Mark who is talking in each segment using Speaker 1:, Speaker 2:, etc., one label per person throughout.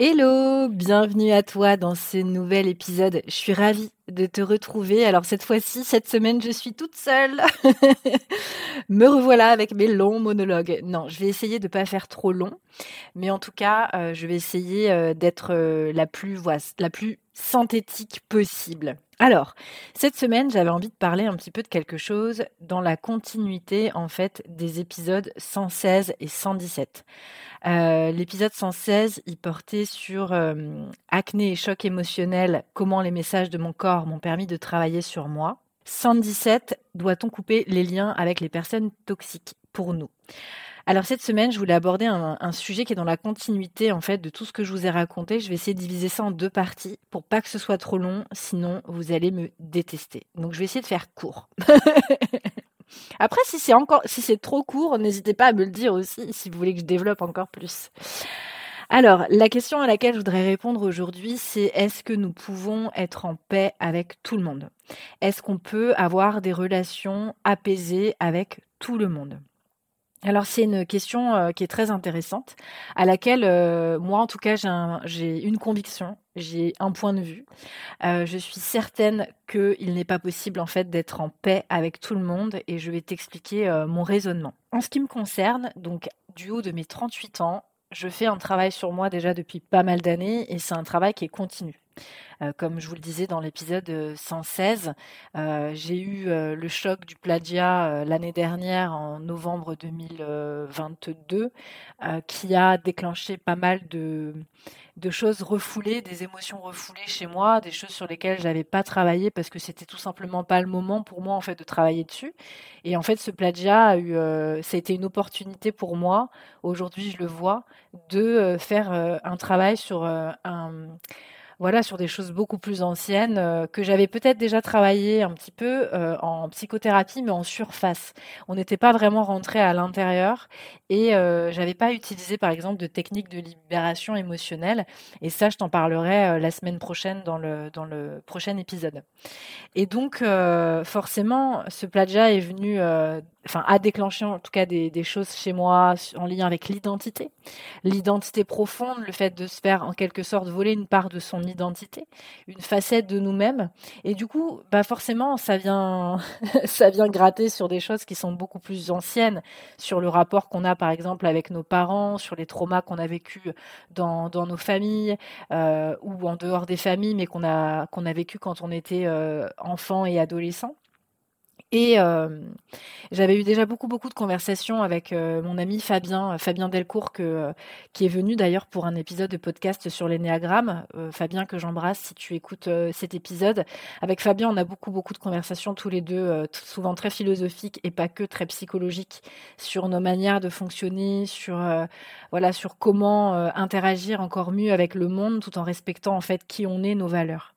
Speaker 1: Hello, bienvenue à toi dans ce nouvel épisode. Je suis ravie de te retrouver. Alors cette fois-ci, cette semaine, je suis toute seule. Me revoilà avec mes longs monologues. Non, je vais essayer de ne pas faire trop long, mais en tout cas, euh, je vais essayer euh, d'être euh, la plus la plus synthétique possible. Alors, cette semaine, j'avais envie de parler un petit peu de quelque chose dans la continuité en fait des épisodes 116 et 117. Euh, l'épisode 116, il portait sur euh, acné et choc émotionnel, comment les messages de mon corps m'ont permis de travailler sur moi. 117, doit-on couper les liens avec les personnes toxiques pour nous? Alors cette semaine, je voulais aborder un, sujet qui est dans la continuité en fait de tout ce que je vous ai raconté. Je vais essayer de diviser ça en deux parties pour pas que ce soit trop long, sinon vous allez me détester. Donc je vais essayer de faire court. Après, si c'est si c'est trop court, n'hésitez pas à me le dire aussi si vous voulez que je développe encore plus. Alors, la question à laquelle je voudrais répondre aujourd'hui, c'est est-ce que nous pouvons être en paix avec tout le monde? Est-ce qu'on peut avoir des relations apaisées avec tout le monde? Alors c'est une question euh, qui est très intéressante, à laquelle euh, moi en tout cas j'ai une conviction, j'ai un point de vue. Euh, je suis certaine qu'il n'est pas possible en fait d'être en paix avec tout le monde et je vais t'expliquer mon raisonnement. En ce qui me concerne, donc du haut de mes 38 ans, je fais un travail sur moi déjà depuis pas mal d'années et c'est un travail qui est continu. Euh, comme je vous le disais dans l'épisode 116, euh, j'ai eu euh, le choc du plagiat l'année dernière en novembre 2022 qui a déclenché pas mal de, de choses refoulées, des émotions refoulées chez moi, des choses sur lesquelles j'avais pas travaillé parce que c'était tout simplement pas le moment pour moi en fait de travailler dessus. Et en fait, ce plagiat a eu, ça a été une opportunité pour moi. Aujourd'hui, je le vois de faire un travail sur un voilà, sur des choses beaucoup plus anciennes euh, que j'avais peut-être déjà travaillé un petit peu euh, en psychothérapie, mais en surface. On n'était pas vraiment rentré à l'intérieur et euh, j'avais pas utilisé, par exemple, de techniques de libération émotionnelle. Et ça, je t'en parlerai euh, la semaine prochaine dans le dans le prochain épisode. Et donc, forcément, ce plagiat est venu enfin, a déclenché en tout cas des, des, choses chez moi en lien avec l'identité, l'identité profonde, le fait de se faire en quelque sorte voler une part de son identité, une facette de nous-mêmes. Et du coup, bah forcément, ça vient, ça vient gratter sur des choses qui sont beaucoup plus anciennes, sur le rapport qu'on a par exemple avec nos parents, sur les traumas qu'on a vécu dans, dans nos familles euh, ou en dehors des familles, mais qu'on a qu'on a vécu quand on était euh, enfant et adolescent. Et euh, j'avais eu déjà beaucoup beaucoup de conversations avec euh, mon ami Fabien euh, Fabien Delcourt qui est venu d'ailleurs pour un épisode de podcast sur l'énéagramme. Fabien que j'embrasse si tu écoutes cet épisode. Avec Fabien, on a beaucoup beaucoup de conversations tous les deux, souvent très philosophiques et pas que très psychologiques sur nos manières de fonctionner, sur voilà sur comment interagir encore mieux avec le monde tout en respectant en fait qui on est, nos valeurs.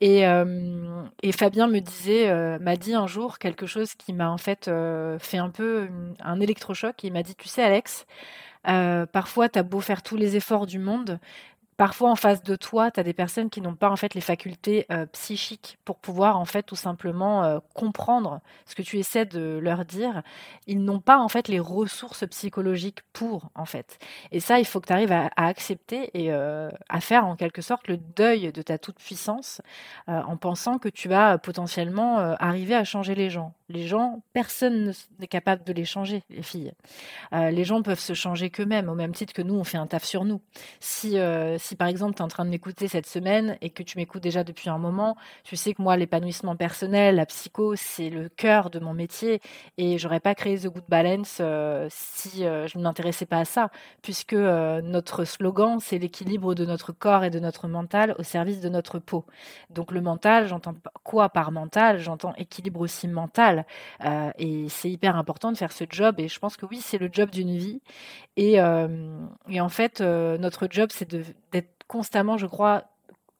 Speaker 1: Et, euh, et, Fabien euh, m'a dit un jour quelque chose qui m'a en fait euh, fait un peu un électrochoc. Il m'a dit, tu sais Alex, parfois tu as beau faire tous les efforts du monde, Parfois, en face de toi, tu as des personnes qui n'ont pas en fait les facultés euh, psychiques pour pouvoir en fait tout simplement euh, comprendre ce que tu essaies de leur dire. Ils n'ont pas en fait les ressources psychologiques pour en fait. Et ça, il faut que tu arrives à, accepter et euh, à faire en quelque sorte le deuil de ta toute puissance en pensant que tu vas potentiellement arriver à changer les gens. Les gens, personne n'est capable de les changer, les filles. les gens peuvent se changer qu'eux-mêmes, au même titre que nous, on fait un taf sur nous. Si par exemple tu es en train de m'écouter cette semaine et que tu m'écoutes déjà depuis un moment, tu sais que moi, l'épanouissement personnel, la psycho, c'est le cœur de mon métier et j'aurais pas créé The Good Balance euh, si euh, je ne m'intéressais pas à ça, puisque euh, notre slogan, c'est l'équilibre de notre corps et de notre mental au service de notre peau. Donc le mental, j'entends quoi par mental? J'entends équilibre aussi mental et c'est hyper important de faire ce job et je pense que oui, c'est le job d'une vie et, et en fait, notre job, c'est d'être constamment, je crois,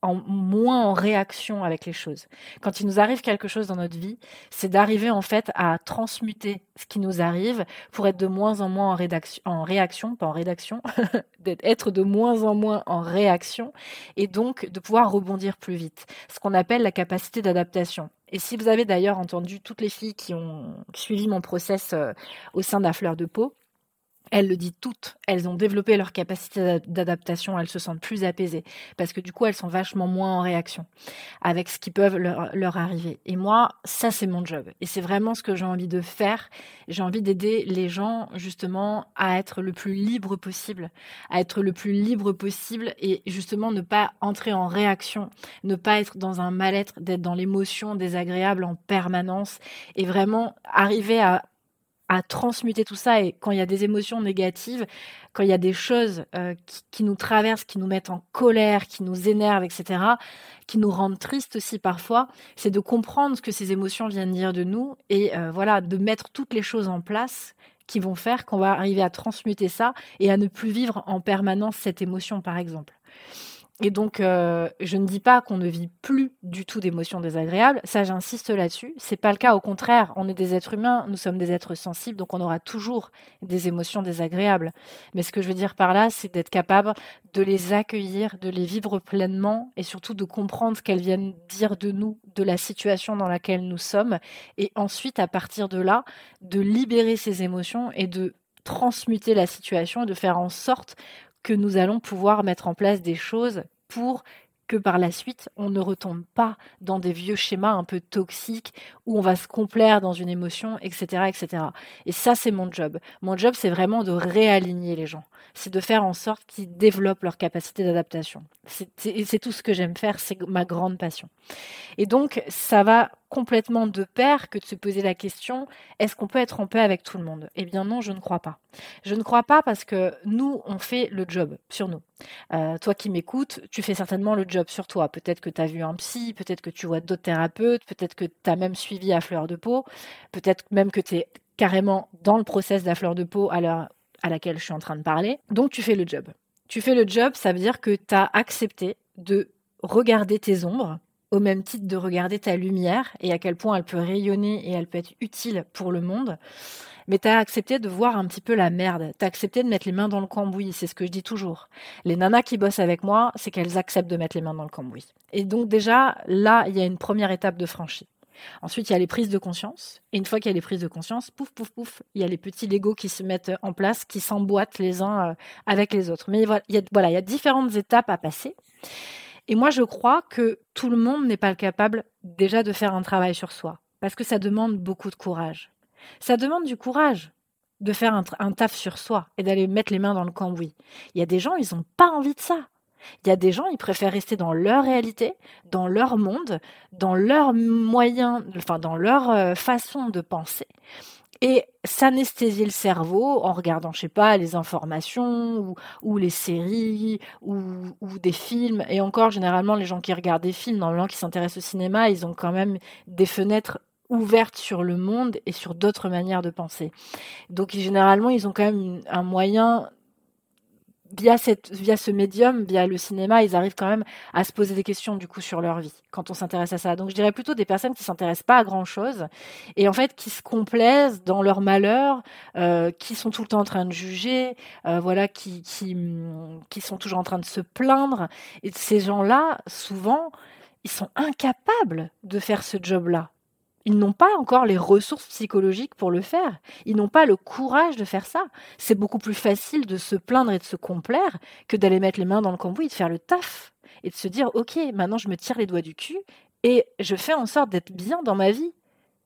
Speaker 1: en moins en réaction avec les choses. Quand il nous arrive quelque chose dans notre vie, c'est d'arriver en fait à transmuter ce qui nous arrive pour être de moins en moins en, en réaction, pas en rédaction, d'être de moins en moins en réaction et donc de pouvoir rebondir plus vite. Ce qu'on appelle la capacité d'adaptation. Et si vous avez d'ailleurs entendu toutes les filles qui ont suivi mon process euh, au sein de fleur de peau, elles le disent toutes, elles ont développé leur capacité d'adaptation, elles se sentent plus apaisées, parce que du coup, elles sont vachement moins en réaction avec ce qui peut leur, leur arriver. Et moi, ça, c'est mon job. Et c'est vraiment ce que j'ai envie de faire. J'ai envie d'aider les gens, justement, à être le plus libre possible, à être le plus libre possible et justement ne pas entrer en réaction, ne pas être dans un mal-être, d'être dans l'émotion désagréable en permanence et vraiment arriver à à transmuter tout ça. Et quand il y a des émotions négatives, quand il y a des choses euh, qui, nous traversent, qui nous mettent en colère, qui nous énervent, etc., qui nous rendent tristes aussi parfois, c'est de comprendre ce que ces émotions viennent dire de nous et euh, voilà, de mettre toutes les choses en place qui vont faire qu'on va arriver à transmuter ça et à ne plus vivre en permanence cette émotion, par exemple. Et donc, euh, je ne dis pas qu'on ne vit plus du tout d'émotions désagréables. Ça, j'insiste là-dessus. C'est pas le cas. Au contraire, on est des êtres humains. Nous sommes des êtres sensibles, donc on aura toujours des émotions désagréables. Mais ce que je veux dire par là, c'est d'être capable de les accueillir, de les vivre pleinement, et surtout de comprendre ce qu'elles viennent dire de nous, de la situation dans laquelle nous sommes, et ensuite, à partir de là, de libérer ces émotions et de transmuter la situation et de faire en sorte que nous allons pouvoir mettre en place des choses pour que par la suite, on ne retombe pas dans des vieux schémas un peu toxiques où on va se complaire dans une émotion, etc., etc. Et ça, c'est mon job. Mon job, c'est vraiment de réaligner les gens. C'est de faire en sorte qu'ils développent leur capacité d'adaptation. C'est tout ce que j'aime faire, c'est ma grande passion. Et donc, ça va complètement de pair que de se poser la question est-ce qu'on peut être en paix avec tout le monde? Eh bien non, je ne crois pas. Je ne crois pas parce que nous, on fait le job sur nous. Euh, toi qui m'écoutes, tu fais certainement le job sur toi. Peut-être que tu as vu un psy, peut-être que tu vois d'autres thérapeutes, peut-être que tu as même suivi à fleur de peau, peut-être même que tu es carrément dans le process de la fleur de peau à l'heure à laquelle je suis en train de parler. Donc tu fais le job. Tu fais le job, ça veut dire que tu as accepté de regarder tes ombres, au même titre de regarder ta lumière et à quel point elle peut rayonner et elle peut être utile pour le monde. Mais tu as accepté de voir un petit peu la merde. Tu as accepté de mettre les mains dans le cambouis. C'est ce que je dis toujours. Les nanas qui bossent avec moi, c'est qu'elles acceptent de mettre les mains dans le cambouis. Et donc déjà, là, il y a une première étape de franchie. Ensuite, il y a les prises de conscience. Et une fois qu'il y a les prises de conscience, pouf, pouf, pouf, il y a les petits Legos qui se mettent en place, qui s'emboîtent les uns euh, avec les autres. Mais voilà, il y a, voilà, il y a différentes étapes à passer. Et moi, je crois que tout le monde n'est pas capable déjà de faire un travail sur soi, parce que ça demande beaucoup de courage. Ça demande du courage de faire un, taf sur soi et d'aller mettre les mains dans le cambouis. Il y a des gens, ils n'ont pas envie de ça. Il y a des gens, ils préfèrent rester dans leur réalité, dans leur monde, dans leurs moyens, enfin dans leur euh, façon de penser et s'anesthésier le cerveau en regardant, je sais pas, les informations ou, les séries ou, des films. Et encore, généralement, les gens qui regardent des films, normalement, qui s'intéressent au cinéma, ils ont quand même des fenêtres ouvertes sur le monde et sur d'autres manières de penser. Donc, généralement, ils ont quand même un moyen via, cette, via ce médium, via le cinéma, ils arrivent quand même à se poser des questions du coup sur leur vie quand on s'intéresse à ça. Donc je dirais plutôt des personnes qui s'intéressent pas à grand chose et en fait qui se complaisent dans leur malheur, euh, qui sont tout le temps en train de juger, euh, voilà, qui, qui, qui sont toujours en train de se plaindre. Et ces gens-là, souvent, ils sont incapables de faire ce job-là ils n'ont pas encore les ressources psychologiques pour le faire. Ils n'ont pas le courage de faire ça. C'est beaucoup plus facile de se plaindre et de se complaire que d'aller mettre les mains dans le cambouis et de faire le taf. Et de se dire, OK, maintenant je me tire les doigts du cul et je fais en sorte d'être bien dans ma vie.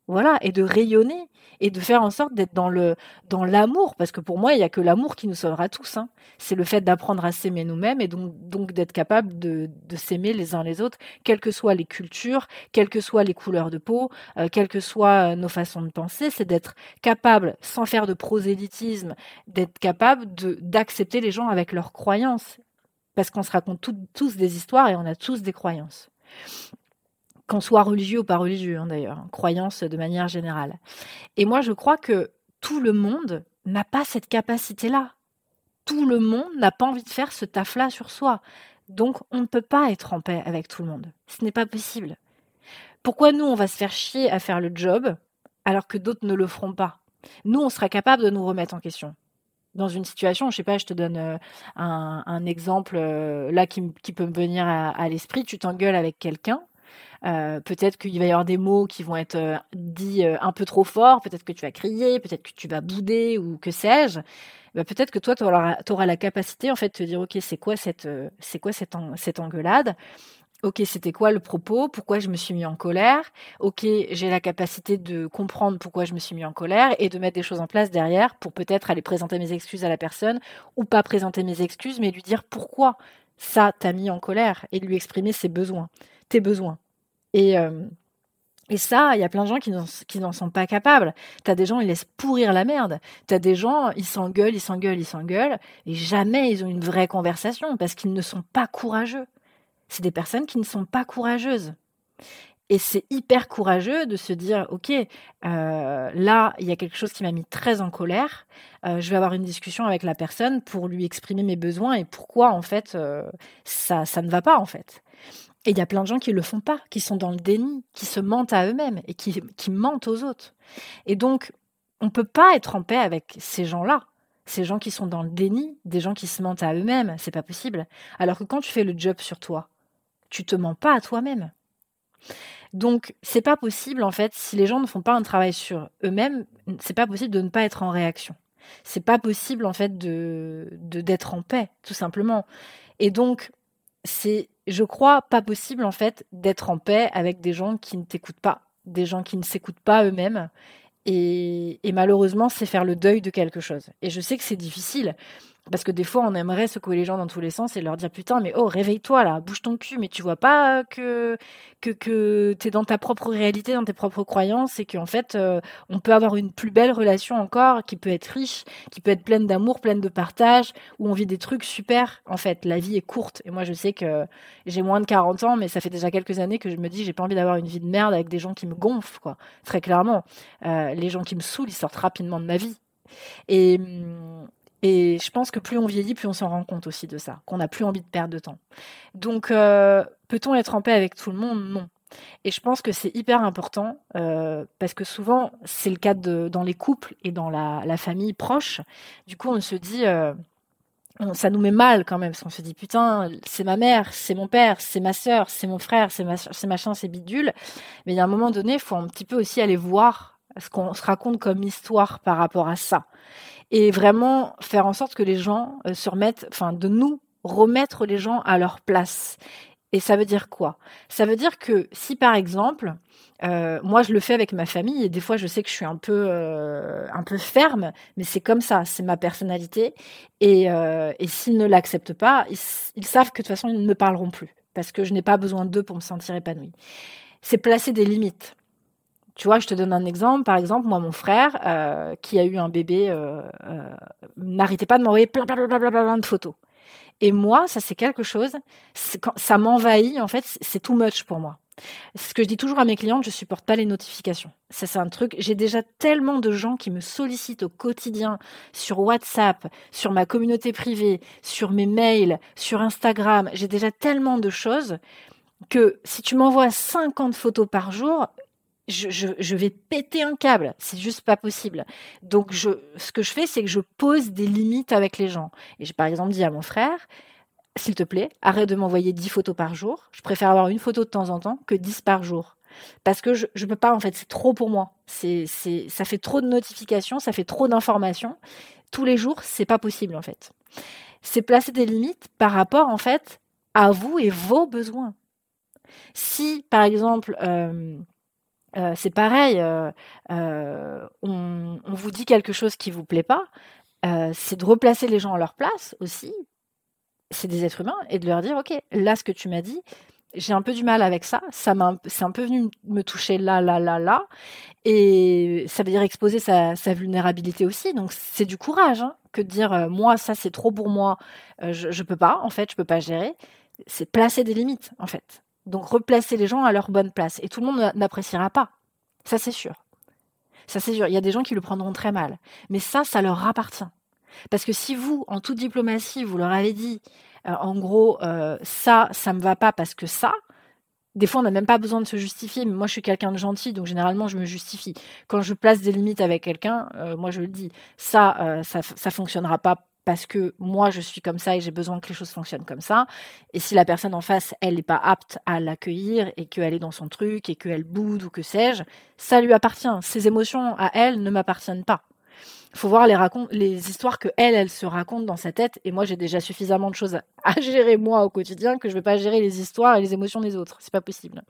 Speaker 1: Voilà, et de rayonner et de faire en sorte d'être dans le dans l'amour, parce que pour moi, il n'y a que l'amour qui nous sauvera tous. Hein. C'est le fait d'apprendre à s'aimer nous-mêmes et donc, donc d'être capable de, s'aimer les uns les autres, quelles que soient les cultures, quelles que soient les couleurs de peau, euh, quelles que soient euh, nos façons de penser, c'est d'être capable, sans faire de prosélytisme, d'être capable de d'accepter les gens avec leurs croyances, parce qu'on se raconte tous des histoires et on a tous des croyances qu'on soit religieux ou pas religieux hein, d'ailleurs, hein, croyance de manière générale. Et moi je crois que tout le monde n'a pas cette capacité-là. Tout le monde n'a pas envie de faire ce taf-là sur soi,
Speaker 2: Donc, on ne peut pas être en paix avec tout le monde. Ce n'est pas possible. Pourquoi nous, on va se faire chier à faire le job alors que d'autres ne le feront pas? Nous, on sera capable de nous remettre en question. Dans une situation, je sais pas, je te donne euh, un, exemple euh, là qui, peut me venir à, l'esprit. Tu t'engueules avec quelqu'un. Euh, peut-être qu'il va y avoir des mots qui vont être dits un peu trop forts. Peut-être que tu vas crier. Peut-être que tu vas bouder ou que sais-je. Bah, peut-être que toi, tu auras, la capacité en fait de te dire, ok, c'est quoi cette, c'est quoi cette, cette engueulade? Ok, c'était quoi le propos? Pourquoi je me suis mis en colère? Ok, j'ai la capacité de comprendre pourquoi je me suis mis en colère et de mettre des choses en place derrière pour peut-être aller présenter mes excuses à la personne ou pas présenter mes excuses, mais lui dire pourquoi ça t'a mis en colère et lui exprimer ses besoins, tes besoins. Et, euh, et ça, il y a plein de gens qui n'en sont pas capables. T'as des gens, ils laissent pourrir la merde. T'as des gens, ils s'engueulent, ils s'engueulent, ils s'engueulent, et jamais ils ont une vraie conversation parce qu'ils ne sont pas courageux c'est des personnes qui ne sont pas courageuses. Et c'est hyper courageux de se dire, OK, euh, là, il y a quelque chose qui m'a mis très en colère. Euh, je vais avoir une discussion avec la personne pour lui exprimer mes besoins et pourquoi, en fait, ça, ça ne va pas, en fait. Et il y a plein de gens qui ne le font pas, qui sont dans le déni, qui se mentent à eux-mêmes et qui, qui mentent aux autres. Et donc, on ne peut pas être en paix avec ces gens-là. Ces gens qui sont dans le déni, des gens qui se mentent à eux-mêmes, c'est pas possible. Alors que quand tu fais le job sur toi, tu te mens pas à toi-même. Donc, c'est pas possible en fait si les gens ne font pas un travail sur eux-mêmes, c'est pas possible de ne pas être en réaction. C'est pas possible en fait de d'être en paix, tout simplement. Et donc, c'est, je crois, pas possible en fait d'être en paix avec des gens qui ne t'écoutent pas, des gens qui ne s'écoutent pas eux-mêmes. et malheureusement, c'est faire le deuil de quelque chose. Et je sais que c'est difficile. Parce que des fois, on aimerait secouer les gens dans tous les sens et leur dire putain, mais oh, réveille-toi là, bouge ton cul, mais tu vois pas que que, que tu es dans ta propre réalité, dans tes propres croyances et qu'en fait, euh, on peut avoir une plus belle relation encore, qui peut être riche, qui peut être pleine d'amour, pleine de partage, où on vit des trucs super. En fait, la vie est courte. Et moi, je sais que j'ai moins de 40 ans, mais ça fait déjà quelques années que je me dis, j'ai pas envie d'avoir une vie de merde avec des gens qui me gonflent, quoi. Très clairement. Euh, les gens qui me saoulent, ils sortent rapidement de ma vie. Et, hum, et je pense que plus on vieillit, plus on s'en rend compte aussi de ça, qu'on n'a plus envie de perdre de temps. Donc, euh, peut-on être en paix avec tout le monde? Non. Et je pense que c'est hyper important euh, parce que souvent, c'est le cas dans les couples et dans la, famille proche. Du coup, on se dit, euh, ça nous met mal quand même, parce qu'on se dit, putain, c'est ma mère, c'est mon père, c'est ma sœur, c'est mon frère, c'est machin, c'est bidule. Mais il y a un moment donné, il faut un petit peu aussi aller voir ce qu'on se raconte comme histoire par rapport à ça et vraiment faire en sorte que les gens euh, se remettent, enfin de nous remettre les gens à leur place. Et ça veut dire quoi? Ça veut dire que si par exemple, euh, moi je le fais avec ma famille et des fois je sais que je suis un peu euh, un peu ferme, mais c'est comme ça, c'est ma personnalité. Et, et s'ils ne l'acceptent pas, ils, ils, savent que de toute façon ils ne me parleront plus parce que je n'ai pas besoin d'eux pour me sentir épanouie. C'est placer des limites. Tu vois, je te donne un exemple. Par exemple, moi, mon frère, euh, qui a eu un bébé, euh, euh, n'arrêtait pas de m'envoyer plein, plein, plein, plein, plein de photos. Et moi, ça, c'est quelque chose, ça m'envahit, en fait, c'est too much pour moi. Ce que je dis toujours à mes clientes, je supporte pas les notifications. Ça, c'est un truc. J'ai déjà tellement de gens qui me sollicitent au quotidien sur WhatsApp, sur ma communauté privée, sur mes mails, sur Instagram. J'ai déjà tellement de choses que si tu m'envoies 50 photos par jour, je, vais péter un câble. C'est juste pas possible. Donc, ce que je fais, c'est que je pose des limites avec les gens. Et j'ai par exemple dit à mon frère, s'il te plaît, arrête de m'envoyer 10 photos par jour. Je préfère avoir une photo de temps en temps que 10 par jour. Parce que je ne peux pas, en fait, c'est trop pour moi. C'est, ça fait trop de notifications, ça fait trop d'informations. Tous les jours, c'est pas possible, en fait. C'est placer des limites par rapport, en fait, à vous et vos besoins. Si, par exemple, euh, euh, c'est pareil, euh, euh, on, vous dit quelque chose qui vous plaît pas, c'est de replacer les gens à leur place aussi. C'est des êtres humains et de leur dire ok, là ce que tu m'as dit, j'ai un peu du mal avec ça, ça m'a, c'est un peu venu me toucher là, là, là, là, et ça veut dire exposer sa, vulnérabilité aussi. Donc c'est du courage hein, que de dire moi ça c'est trop pour moi, je, je peux pas en fait, je peux pas gérer. C'est placer des limites en fait. Donc replacer les gens à leur bonne place. Et tout le monde n'appréciera pas. Ça, c'est sûr. Ça, c'est sûr. Il y a des gens qui le prendront très mal. Mais ça, ça leur appartient. Parce que si vous, en toute diplomatie, vous leur avez dit en gros, ça, ça me va pas parce que ça. Des fois, on n'a même pas besoin de se justifier, mais moi, je suis quelqu'un de gentil, donc généralement, je me justifie. Quand je place des limites avec quelqu'un, moi, je le dis, ça, ça, ça fonctionnera pas parce que moi je suis comme ça et j'ai besoin que les choses fonctionnent comme ça. Et si la personne en face, elle n'est pas apte à l'accueillir et qu'elle est dans son truc et qu'elle boude ou que sais-je, ça lui appartient. Ses émotions à elle ne m'appartiennent pas. Il faut voir les, histoires que elle, elle se raconte dans sa tête. Et moi, j'ai déjà suffisamment de choses à gérer moi au quotidien que je ne vais pas gérer les histoires et les émotions des autres. C'est pas possible.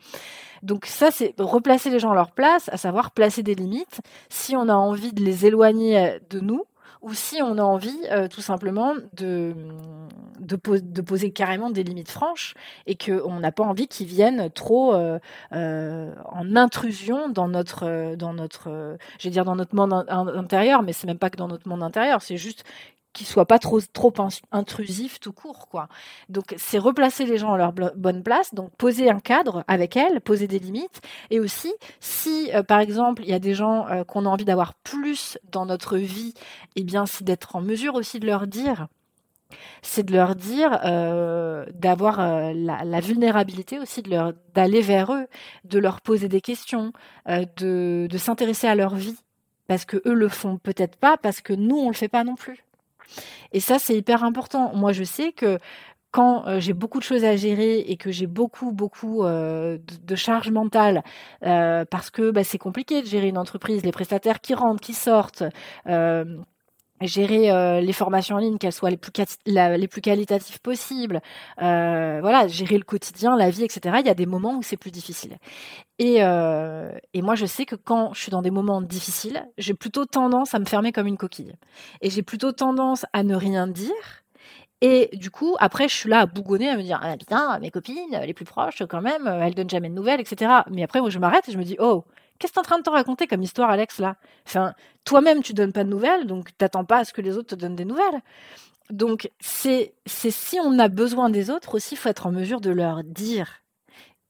Speaker 2: Donc ça, c'est replacer les gens à leur place, à savoir placer des limites. Si on a envie de les éloigner de nous, ou si on a envie euh, tout simplement de, de, poser carrément des limites franches et qu'on n'a pas envie qu'ils viennent trop euh, euh, en intrusion dans notre, dans notre, dire dans notre monde intérieur, mais c'est même pas que dans notre monde intérieur, c'est juste qui soit pas trop trop intrusif tout court quoi. Donc c'est replacer les gens à leur bonne place, donc poser un cadre avec elles, poser des limites et aussi si euh, par exemple il y a des gens euh, qu'on a envie d'avoir plus dans notre vie, eh bien c'est d'être en mesure aussi de leur dire c'est de leur dire euh, d'avoir la, vulnérabilité aussi de leur d'aller vers eux, de leur poser des questions, de, de s'intéresser à leur vie parce que eux le font peut-être pas parce que nous on le fait pas non plus. Et ça, c'est hyper important. Moi, je sais que quand euh, j'ai beaucoup de choses à gérer et que j'ai beaucoup beaucoup euh, de, charge mentale euh, parce que bah, c'est compliqué de gérer une entreprise, les prestataires qui rentrent, qui sortent, gérer euh, les formations en ligne, qu'elles soient les plus, les plus qualitatives possibles, euh, voilà, gérer le quotidien, la vie, etc. Il y a des moments où c'est plus difficile. Et, euh, et moi, je sais que quand je suis dans des moments difficiles, j'ai plutôt tendance à me fermer comme une coquille. Et j'ai plutôt tendance à ne rien dire. Et du coup, après, je suis là à bougonner, à me dire, ah putain, mes copines, les plus proches, quand même, elles donnent jamais de nouvelles, etc. Mais après, je m'arrête et je me dis, oh, Qu'est-ce que tu es en train de te raconter comme histoire, Alex, là? Enfin, toi-même, tu donnes pas de nouvelles, donc t'attends pas à ce que les autres te donnent des nouvelles. Donc, c'est si on a besoin des autres aussi, il faut être en mesure de leur dire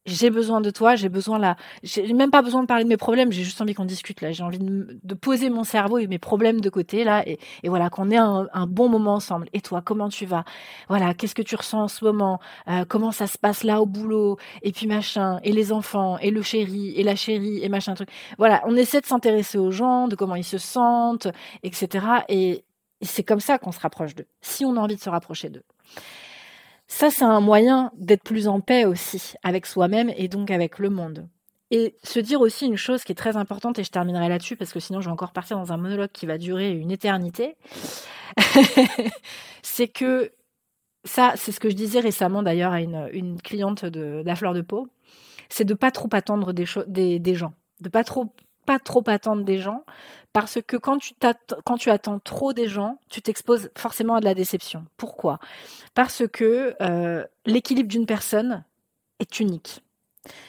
Speaker 2: j'ai besoin de toi, j'ai besoin là, j'ai même pas besoin de parler de mes problèmes, j'ai juste envie qu'on discute là, j'ai envie de, poser mon cerveau et mes problèmes de côté là, et, voilà qu'on ait un, bon moment ensemble. Et toi, comment tu vas? Voilà, qu'est-ce que tu ressens en ce moment? Euh, Comment ça se passe là au boulot? Et puis machin, et les enfants, et le chéri, et la chérie, et machin truc. Voilà, on essaie de s'intéresser aux gens, de comment ils se sentent, etc. Et, et c'est comme ça qu'on se rapproche d'eux, si on a envie de se rapprocher d'eux. Ça, c'est un moyen d'être plus en paix aussi avec soi-même et donc avec le monde. Et se dire aussi une chose qui est très importante, et je terminerai là-dessus parce que sinon je vais encore partir dans un monologue qui va durer une éternité, c'est que ça, c'est ce que je disais récemment d'ailleurs à une, cliente de, la fleur de peau, c'est de pas trop attendre des, des, des gens, de pas trop pas trop attendre des gens parce que quand tu, attends trop des gens, tu t'exposes forcément à de la déception. Pourquoi? Parce que euh, l'équilibre d'une personne est unique.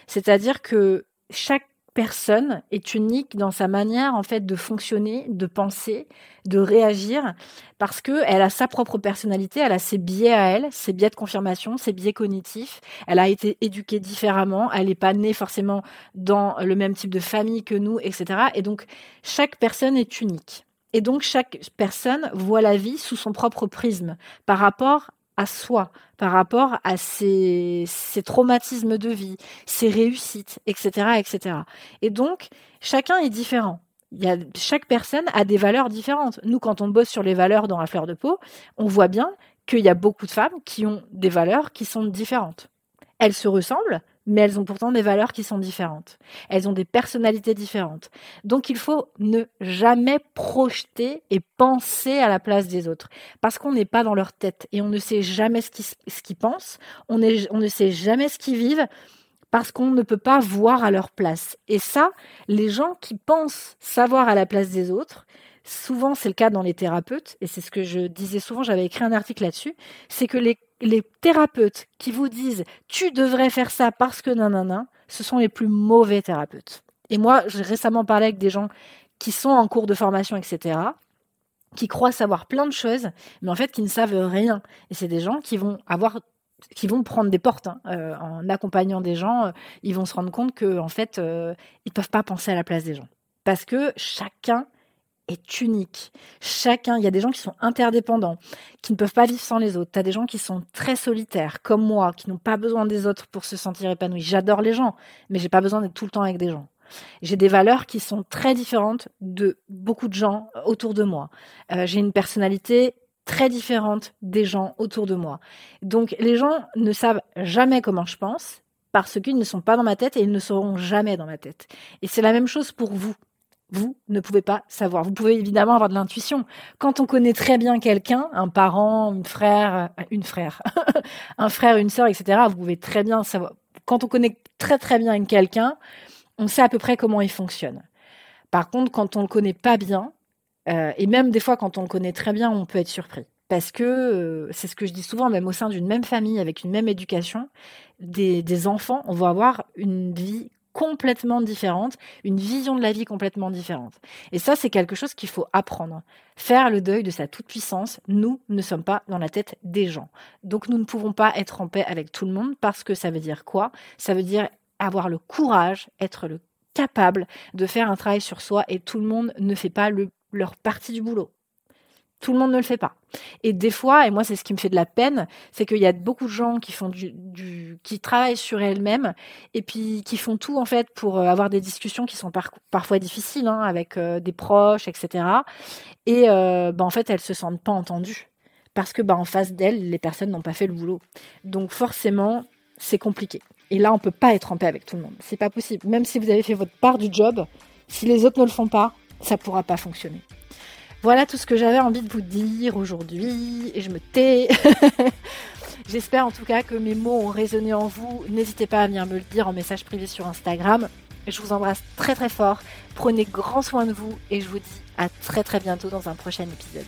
Speaker 2: C'est-à-dire que chaque personne est unique dans sa manière en fait de fonctionner, de penser, de réagir, parce que elle a sa propre personnalité, elle a ses biais à elle, ses biais de confirmation, ses biais cognitifs. Elle a été éduquée différemment, elle n'est pas née forcément dans le même type de famille que nous, etc. Et donc chaque personne est unique. Et donc chaque personne voit la vie sous son propre prisme par rapport à soi, par rapport à ses, traumatismes de vie, ses réussites, etc., etc. Et donc, chacun est différent. Il y a, chaque personne a des valeurs différentes. Nous, quand on bosse sur les valeurs dans la fleur de peau, on voit bien qu'il y a beaucoup de femmes qui ont des valeurs qui sont différentes. Elles se ressemblent, mais elles ont pourtant des valeurs qui sont différentes. Elles ont des personnalités différentes. Donc il faut ne jamais projeter et penser à la place des autres, parce qu'on n'est pas dans leur tête et on ne sait jamais ce qu'ils pensent, on, on ne sait jamais ce qu'ils vivent, parce qu'on ne peut pas voir à leur place. Et ça, les gens qui pensent savoir à la place des autres, souvent c'est le cas dans les thérapeutes, et c'est ce que je disais souvent, j'avais écrit un article là-dessus, c'est que les les thérapeutes qui vous disent tu devrais faire ça parce que nanana, ce sont les plus mauvais thérapeutes. Et moi, j'ai récemment parlé avec des gens qui sont en cours de formation, etc., qui croient savoir plein de choses, mais en fait qui ne savent rien. Et c'est des gens qui vont avoir qui vont prendre des portes hein. euh, en accompagnant des gens, euh, ils vont se rendre compte que en fait, euh, ils peuvent pas penser à la place des gens parce que chacun est unique. Chacun, il y a des gens qui sont interdépendants, qui ne peuvent pas vivre sans les autres. Tu as des gens qui sont très solitaires, comme moi, qui n'ont pas besoin des autres pour se sentir épanouis. J'adore les gens, mais j'ai pas besoin d'être tout le temps avec des gens. J'ai des valeurs qui sont très différentes de beaucoup de gens autour de moi. Euh, j'ai une personnalité très différente des gens autour de moi. Donc les gens ne savent jamais comment je pense parce qu'ils ne sont pas dans ma tête et ils ne seront jamais dans ma tête. Et c'est la même chose pour vous. Vous ne pouvez pas savoir. Vous pouvez évidemment avoir de l'intuition. Quand on connaît très bien quelqu'un, un parent, une frère, euh, une frère, un frère, une sœur, etc., vous pouvez très bien savoir. Quand on connaît très très bien quelqu'un, on sait à peu près comment il fonctionne. Par contre, quand on le connaît pas bien, euh, et même des fois quand on le connaît très bien, on peut être surpris. Parce que euh, c'est ce que je dis souvent, même au sein d'une même famille, avec une même éducation, des, des enfants, on va avoir une vie complètement différente, une vision de la vie complètement différente. Et ça, c'est quelque chose qu'il faut apprendre. Faire le deuil de sa toute-puissance, nous ne sommes pas dans la tête des gens. Donc nous ne pouvons pas être en paix avec tout le monde parce que ça veut dire quoi? Ça veut dire avoir le courage, être le capable de faire un travail sur soi et tout le monde ne fait pas leur partie du boulot. Tout le monde ne le fait pas. Et des fois, et moi c'est ce qui me fait de la peine, c'est qu'il y a beaucoup de gens qui font du, qui travaillent sur elles-mêmes et puis qui font tout en fait pour euh, avoir des discussions qui sont parfois difficiles hein, avec euh, des proches, etc. Et euh, bah, en fait, elles se sentent pas entendues parce que bah, en face d'elles, les personnes n'ont pas fait le boulot. Donc forcément, c'est compliqué. Et là, on peut pas être en paix avec tout le monde. C'est pas possible. Même si vous avez fait votre part du job, si les autres ne le font pas, ça pourra pas fonctionner. Voilà tout ce que j'avais envie de vous dire aujourd'hui et je me tais. J'espère en tout cas que mes mots ont résonné en vous. N'hésitez pas à venir me le dire en message privé sur Instagram. Je vous embrasse très très fort. Prenez grand soin de vous et je vous dis à très très bientôt dans un prochain épisode.